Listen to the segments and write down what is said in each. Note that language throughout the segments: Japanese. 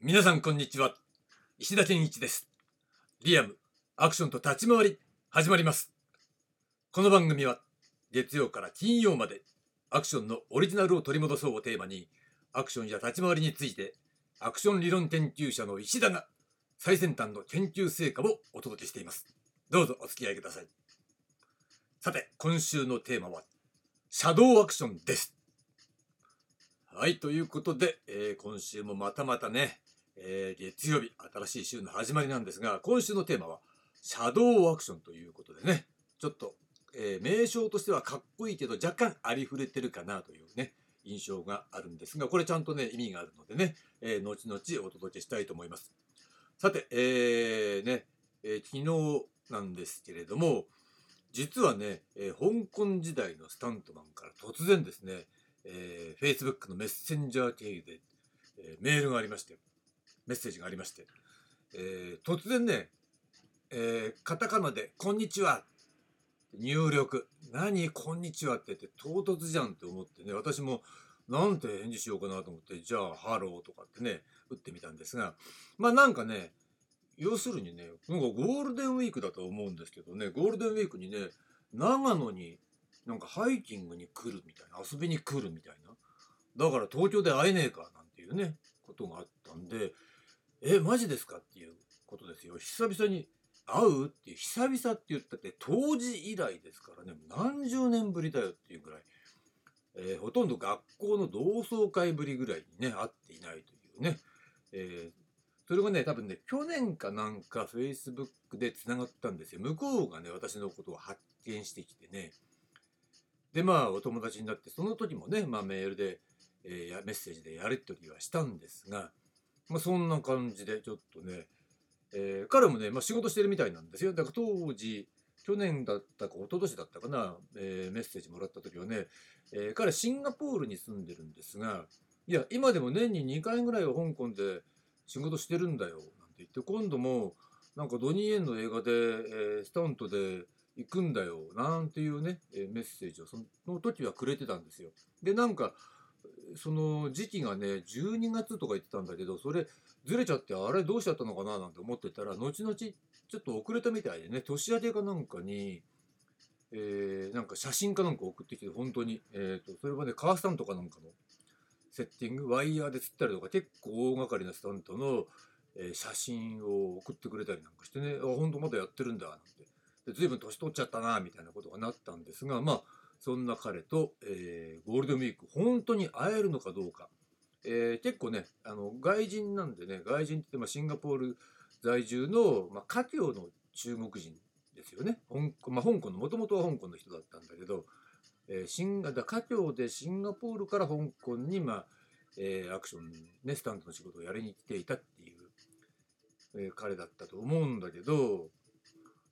皆さんこんにちは。石田健一です。リアムアクションと立ち回り始まります。この番組は月曜から金曜までアクションのオリジナルを取り戻そうをテーマにアクションや立ち回りについてアクション理論研究者の石田が最先端の研究成果をお届けしています。どうぞお付き合いください。さて今週のテーマはシャドウアクションです。はいということで、えー今週もまたまたね、えー月曜日新しい週の始まりなんですが今週のテーマはシャドウアクションということでね。ちょっと、えー名称としてはかっこいいけど若干ありふれてるかなというね印象があるんですがこれちゃんとね意味があるのでね、えー後々お届けしたいと思います。さて、えーね、えー昨日なんですけれども実はね、えー香港時代のスタントマンから突然ですね、えー、Facebook のメッセンジャー経由で、えーメールがありましてメッセージがありまして、えー突然ね、えーカタカナで「こんにちは」入力「何？こんにちは」って言って唐突じゃんって思ってね私もなんて返事しようかなと思ってじゃあ「ハロー」とかってね打ってみたんですが。まあなんかね要するにねなんかゴールデンウィークだと思うんですけどねゴールデンウィークにね長野になんかハイキングに来るみたいな遊びに来るみたいな。だから東京で会えねえかなんていうねことがあったんでえマジですか？っていうことですよ。久々に会うっていう久々って言ったって当時以来ですからね。何十年ぶりだよっていうぐらい、えーほとんど学校の同窓会ぶりぐらいにね会っていないというね、えーそれがね多分ね去年かなんか Facebook でつながったんですよ。向こうがね私のことを発見してきてね。でまあお友達になってその時もね、まあ、メールで、えーやメッセージでやり取りはしたんですが、まあ、そんな感じでちょっとね、えー彼もね、まあ、仕事してるみたいなんですよだから当時去年だったか一昨年だったかな、えーメッセージもらった時はね、えー彼シンガポールに住んでるんですがいや今でも年に2回ぐらいは香港で仕事してるんだよなんて言って今度もなんかドニー・エンの映画で、えースタントで行くんだよなんていうね、えメッセージをその時はくれてたんですよ。でなんかその時期がね12月とか言ってたんだけどそれずれちゃってあれどうしちゃったのかな？なんて思ってたら後々ちょっと遅れたみたいでね年明けかなんかに、えーなんか写真かなんか送ってきて本当に、えー、とそれはねカースタントかなんかのセッティングワイヤーで釣ったりとか結構大掛かりなスタントの、えー写真を送ってくれたりなんかしてねあ本当まだやってるんだなんて。で随分年取っちゃったなみたいなことがなったんですがまあそんな彼と、えーゴールデンウィーク本当に会えるのかどうか、えー結構ねあの外人なんでね外人って、まあ、シンガポール在住の、まあ、華僑の中国人ですよね。香港,、まあ、香港のもともとは香港の人だったんだけど、えーシンガだ華僑でシンガポールから香港に、まあえーアクション、ね、スタントの仕事をやりに来ていたっていう、えー彼だったと思うんだけど、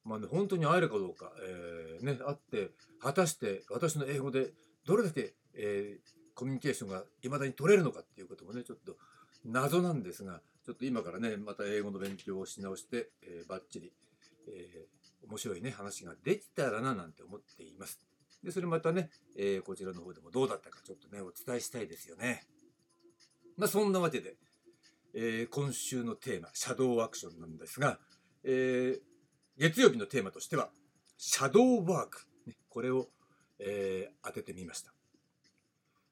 まあね、本当に会えるかどうか、えーね、会って果たして私の英語でどれだけ、えーコミュニケーションがいまだに取れるのかっていうこともねちょっと謎なんですがちょっと今からねまた英語の勉強をし直して、えー、バッチリ、え面白いね話ができたらななんて思っています。でそれまたね、えーこちらの方でもどうだったかちょっとねお伝えしたいですよね。まあそんなわけで、えー今週のテーマシャドウアクションなんですが、えー月曜日のテーマとしてはシャドウワーク、ね、これを、えー当ててみました。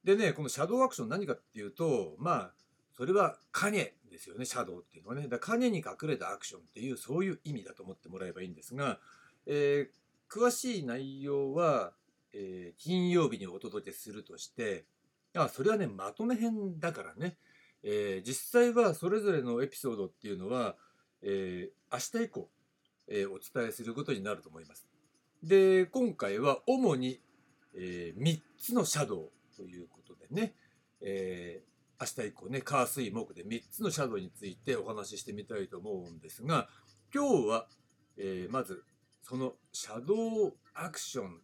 でねこのシャドウアクション何かっていうとまあそれは影ですよねシャドウっていうのはね。だから影に隠れたアクションっていうそういう意味だと思ってもらえばいいんですが、えー詳しい内容は、えー金曜日にお届けするとしてあそれはねまとめ編だからね、えー実際はそれぞれのエピソードっていうのは、えー明日以降、えーお伝えすることになると思います。で今回は主に、え3つのシャドウということでね、えー明日以降ね火水木で3つのシャドウについてお話ししてみたいと思うんですが今日は、えーまずそのシャドウアクション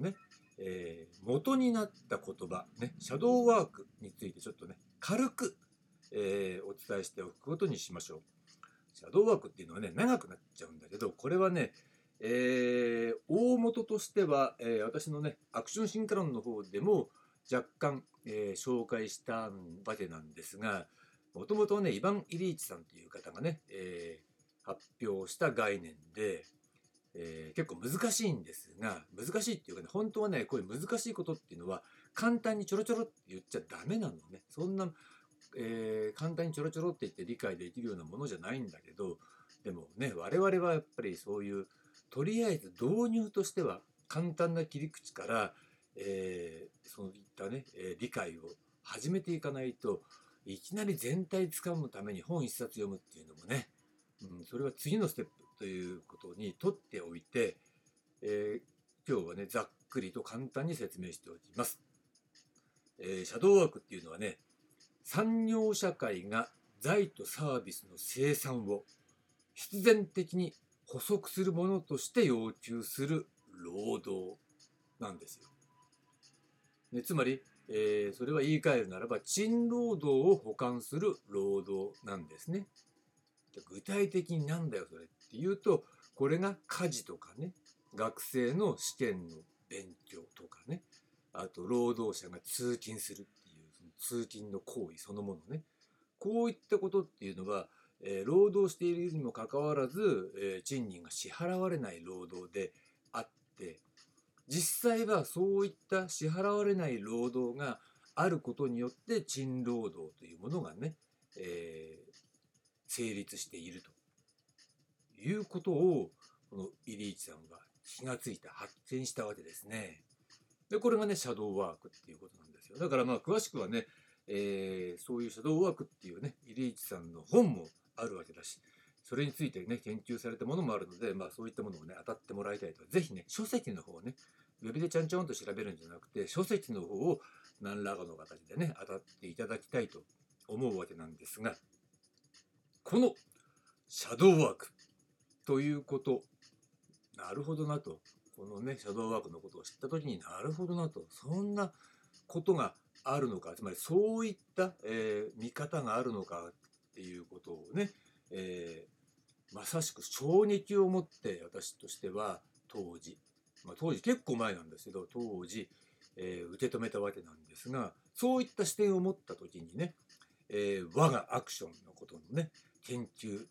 のね、えー元になった言葉、ね、シャドウワークについてちょっとね軽く、えーお伝えしておくことにしましょう。シャドウワークっていうのはね長くなっちゃうんだけどこれはね、えー大元としては、えー私のねアクションシンクロンの方でも若干、えー紹介したわけなんですがもともとねイヴァン・イリーチさんという方がね、えー、発表した概念で、えー、結構難しいんですが難しいっていうかね本当はねこういう難しいことっていうのは簡単にちょろちょろって言っちゃダメなのね。そんな、えー、簡単にちょろちょろって言って理解できるようなものじゃないんだけどでもね我々はやっぱりそういうとりあえず導入としては簡単な切り口から、えー、そういったね、え、理解を始めていかないといきなり全体つかむために本一冊読むっていうのもね、うん、それは次のステップということにとっておいて、えー、今日はねざっくりと簡単に説明しておきます。えー、シャドーワークっていうのはね産業社会が財とサービスの生産を必然的に補足するものとして要求する労働なんですよ。ね、つまり、えー、それは言い換えるならば賃労働を補完する労働なんですね。具体的になんだよそれっていうとこれが家事とかね学生の試験の勉強とかねあと労働者が通勤する通勤の行為そのものねこういったことっていうのは、えー、労働しているにもかかわらず、えー、賃金が支払われない労働であって実際はそういった支払われない労働があることによって賃労働というものがね、えー、成立しているということをこのイリーチさんは気がついて発見したわけですね。でこれがねシャドーワークっていうことなんですよ。だからまあ詳しくはね、えー、そういうシャドーワークっていうねイリーチさんの本もあるわけだしそれについてね研究されたものもあるので、まあ、そういったものをね当たってもらいたいと是非ね書籍の方をねウェブでちゃんちゃんと調べるんじゃなくて書籍の方を何らかの形でね当たっていただきたいと思うわけなんですがこのシャドーワークということなるほどなとこのねシャドーワークのことを知った時になるほどなと。そんなことがあるのか。つまりそういった、えー、見方があるのかっていうことをね、えー、まさしく衝撃を持って私としては当時、まあ、当時結構前なんですけど当時、えー、受け止めたわけなんですがそういった視点を持った時にね、え、我がアクションのことのね研究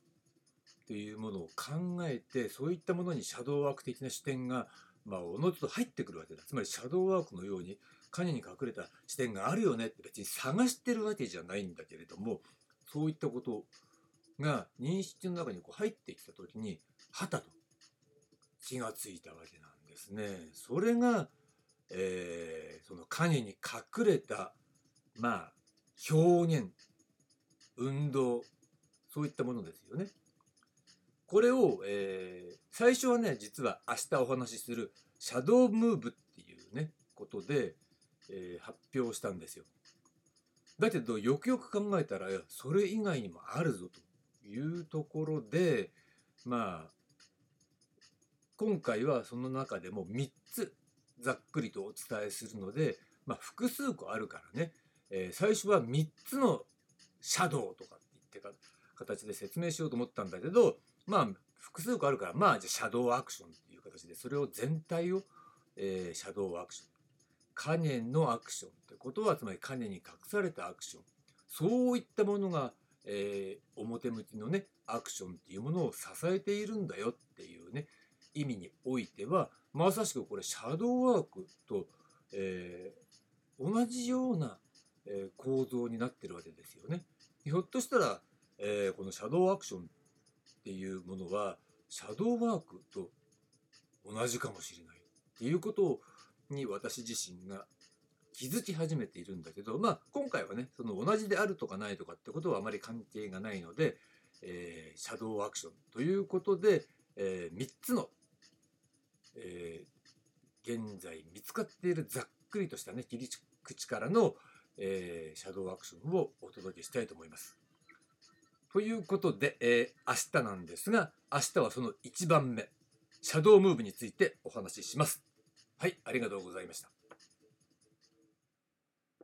というものを考えてそういったものにシャドーワーク的な視点がまあおのずと入ってくるわけだつまりシャドーワークのように影に隠れた視点があるよねって別に探してるわけじゃないんだけれどもそういったことが認識の中にこう入ってきた時にはたと気がついたわけなんですね。それが、えー、その影に隠れたまあ表現運動そういったものですよね。これを、えー、最初はね実は明日お話しするシャドームーブっていうねことで、えー、発表したんですよ。だけどよくよく考えたらそれ以外にもあるぞというところでまあ今回はその中でも3つざっくりとお伝えするので、まあ、複数個あるからね、えー、最初は3つのシャドウとかって言ってか形で説明しようと思ったんだけどまあ複数個あるからまあじゃあシャドウアクションっていう形でそれを全体を、えー、シャドウアクション影のアクションってことはつまり影に隠されたアクションそういったものが、えー、表向きのねアクションっていうものを支えているんだよっていうね意味においてはまさしくこれシャドーワークと、えー、同じような、えー、構造になってるわけですよね。ひょっとしたら、えー、このシャドーアクションていうものはシャドーワークと同じかもしれないっていうことに私自身が気づき始めているんだけどまあ今回はねその同じであるとかないとかってことはあまり関係がないので、えー、シャドーアクションということで、えー、3つのえー、現在見つかっているざっくりとしたね切り口からの、えー、シャドウアクションをお届けしたいと思います。ということで、えー、明日なんですが明日はその1番目シャドウムーブについてお話しします。はい、ありがとうございました。